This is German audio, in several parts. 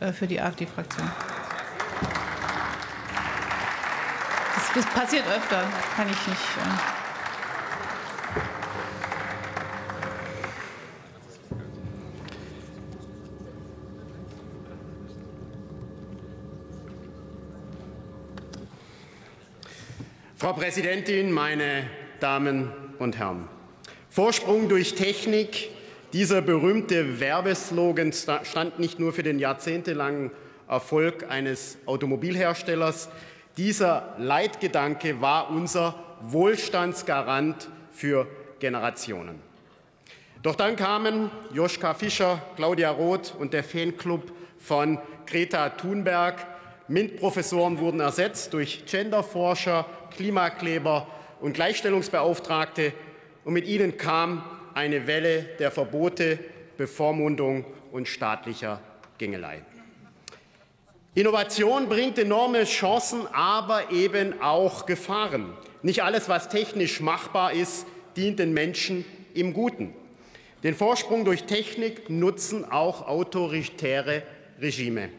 äh, für die AfD-Fraktion. Das, das, passiert öfter, kann ich nicht. Äh Frau Präsidentin, meine Damen und Herren! Vorsprung durch Technik, dieser berühmte Werbeslogan stand nicht nur für den jahrzehntelangen Erfolg eines Automobilherstellers. Dieser Leitgedanke war unser Wohlstandsgarant für Generationen. Doch dann kamen Joschka Fischer, Claudia Roth und der Fanclub von Greta Thunberg MINT-Professoren wurden ersetzt durch Genderforscher, Klimakleber und Gleichstellungsbeauftragte. Und mit ihnen kam eine Welle der Verbote, Bevormundung und staatlicher Gängelei. Innovation bringt enorme Chancen, aber eben auch Gefahren. Nicht alles, was technisch machbar ist, dient den Menschen im Guten. Den Vorsprung durch Technik nutzen auch autoritäre Regime.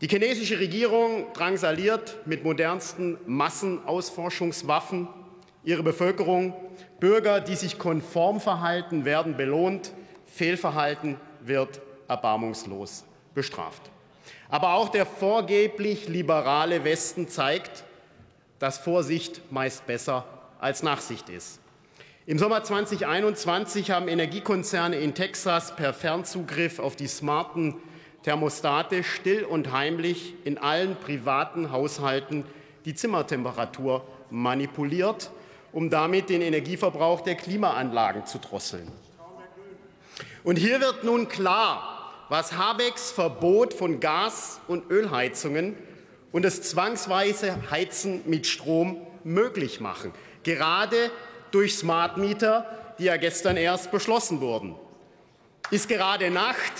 Die chinesische Regierung drangsaliert mit modernsten Massenausforschungswaffen ihre Bevölkerung. Bürger, die sich konform verhalten, werden belohnt. Fehlverhalten wird erbarmungslos bestraft. Aber auch der vorgeblich liberale Westen zeigt, dass Vorsicht meist besser als Nachsicht ist. Im Sommer 2021 haben Energiekonzerne in Texas per Fernzugriff auf die smarten Thermostate still und heimlich in allen privaten Haushalten die Zimmertemperatur manipuliert, um damit den Energieverbrauch der Klimaanlagen zu drosseln. Und hier wird nun klar, was Habecks Verbot von Gas- und Ölheizungen und das zwangsweise Heizen mit Strom möglich machen, gerade durch Smart Meter, die ja gestern erst beschlossen wurden. Ist gerade Nacht,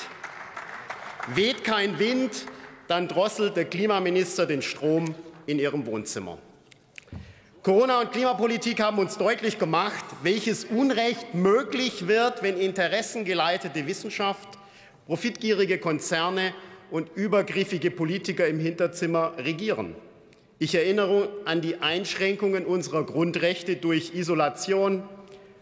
Weht kein Wind, dann drosselt der Klimaminister den Strom in ihrem Wohnzimmer. Corona und Klimapolitik haben uns deutlich gemacht, welches Unrecht möglich wird, wenn interessengeleitete Wissenschaft, profitgierige Konzerne und übergriffige Politiker im Hinterzimmer regieren. Ich erinnere an die Einschränkungen unserer Grundrechte durch Isolation,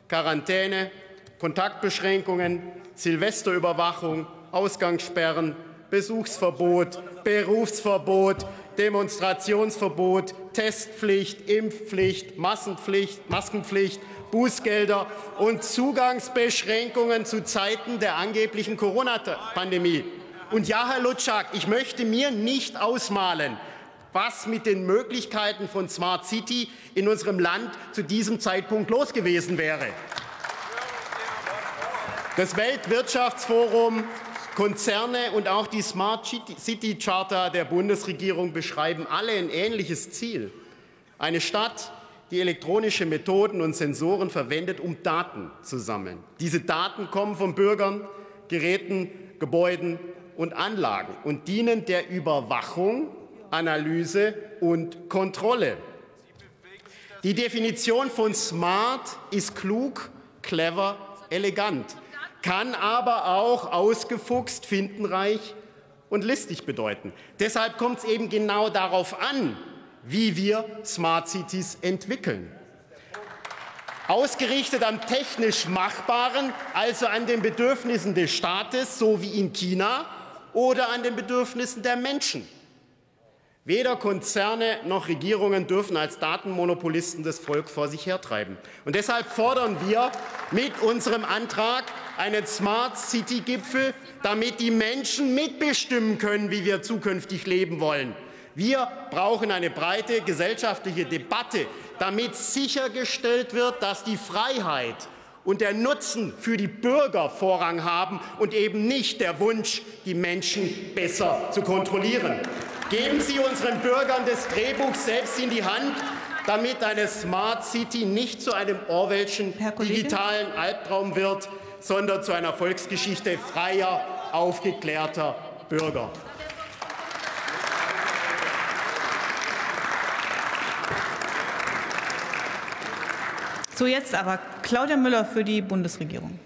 Quarantäne, Kontaktbeschränkungen, Silvesterüberwachung Ausgangssperren, Besuchsverbot, Berufsverbot, Demonstrationsverbot, Testpflicht, Impfpflicht, Massenpflicht, Maskenpflicht, Bußgelder und Zugangsbeschränkungen zu Zeiten der angeblichen Corona-Pandemie. Und ja, Herr Lutschak, ich möchte mir nicht ausmalen, was mit den Möglichkeiten von Smart City in unserem Land zu diesem Zeitpunkt los gewesen wäre. Das Weltwirtschaftsforum Konzerne und auch die Smart City Charter der Bundesregierung beschreiben alle ein ähnliches Ziel. Eine Stadt, die elektronische Methoden und Sensoren verwendet, um Daten zu sammeln. Diese Daten kommen von Bürgern, Geräten, Gebäuden und Anlagen und dienen der Überwachung, Analyse und Kontrolle. Die Definition von smart ist klug, clever, elegant kann aber auch ausgefuchst, findenreich und listig bedeuten. Deshalb kommt es eben genau darauf an, wie wir Smart Cities entwickeln. Ausgerichtet am technisch Machbaren, also an den Bedürfnissen des Staates, so wie in China, oder an den Bedürfnissen der Menschen. Weder Konzerne noch Regierungen dürfen als Datenmonopolisten das Volk vor sich hertreiben. Und deshalb fordern wir mit unserem Antrag einen Smart City Gipfel, damit die Menschen mitbestimmen können, wie wir zukünftig leben wollen. Wir brauchen eine breite gesellschaftliche Debatte, damit sichergestellt wird, dass die Freiheit und der Nutzen für die Bürger Vorrang haben und eben nicht der Wunsch, die Menschen besser zu kontrollieren. Geben Sie unseren Bürgern das Drehbuch selbst in die Hand, damit eine Smart City nicht zu einem Orwellschen digitalen Albtraum wird, sondern zu einer Volksgeschichte freier, aufgeklärter Bürger. So, jetzt aber Claudia Müller für die Bundesregierung.